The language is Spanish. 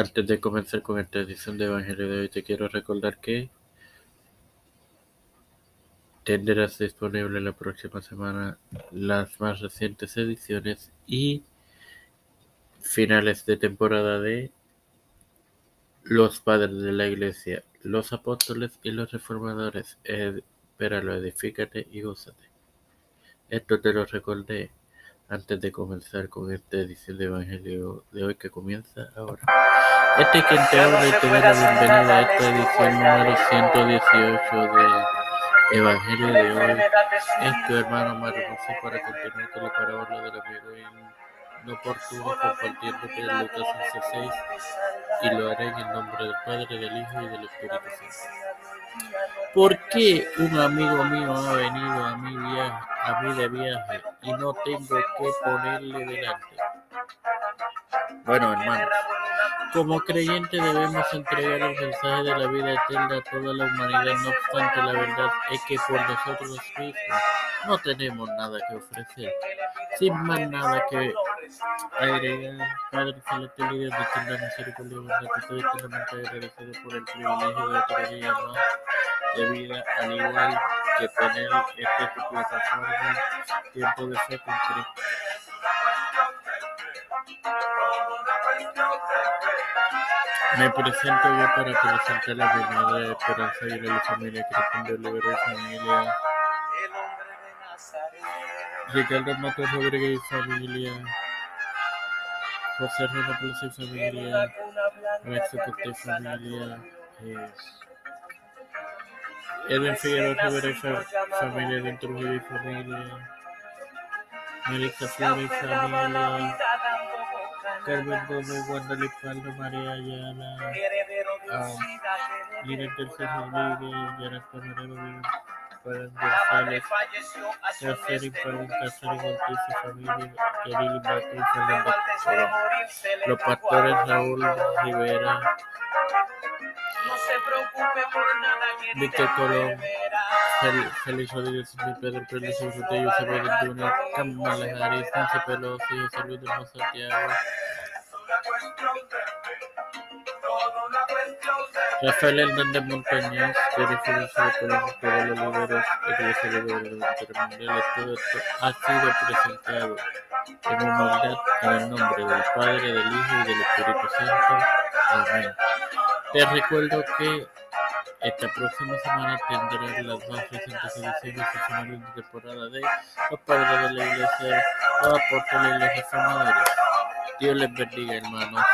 Antes de comenzar con esta edición de Evangelio de hoy, te quiero recordar que tendrás disponible la próxima semana las más recientes ediciones y finales de temporada de Los Padres de la Iglesia, los Apóstoles y los Reformadores. Espéralo, edifícate y gózate. Esto te lo recordé antes de comenzar con esta edición de Evangelio de hoy que comienza ahora. Este es quien te habla y te da la bienvenida a esta edición número 118 de Evangelio de hoy. Es tu hermano Mario José para continuar con la parábola del amigo inoportuno compartiéndote en Lucas 11.6 y lo haré en el nombre del Padre, del Hijo y del Espíritu Santo. ¿Por qué un amigo mío ha venido a mi, viaje, a mí de viaje y no tengo que ponerle delante? Bueno, hermano, como creyentes debemos entregar el mensaje de la vida eterna a toda la humanidad, no obstante la verdad es que por nosotros mismos no tenemos nada que ofrecer. Sin más nada que agregar, Padre Celestial y Dios de eterna misericordia estoy eternamente agradecido por el privilegio de otro día más de vida, al igual que tener esta plataforma, tiempo de fe con Cristo. Me presento yo para presentar a mi madre Esperanza y a la familia Cristian de Olivero y familia. Ricardo Matos Rodríguez y familia. José Plaza y familia. Alexo Costa y familia. Eh, Edwin Figueroa Rivera y familia de Trujillo y familia. Melissa Flores y. Carmen Gómez, Wanda Lipaldo, María Ayala, um, Lina Tercer Rodríguez, Yara Camarero, González, Cacerín, Pablo Cacerín Ortiz y familia, y. Los pastores Raúl Rivera, Víctor Colón, Félix Rodríguez, Pedro Pérez, José Isabel Junior, Kamala Harris, Nancy Pelosi, José Luis de Santiago, Rafael Hernández Montañez, director de Colón, líderes Iglesia de Mundial, todo esto ha sido presentado en humildad en el nombre del Padre, del Hijo y del Espíritu Santo. Amén. Te recuerdo que esta próxima semana tendrás las más recientes ediciones y finales de temporada de Los Padres de la Iglesia, los Apóstoles y los Reformadores. Dios les bendiga, hermanos.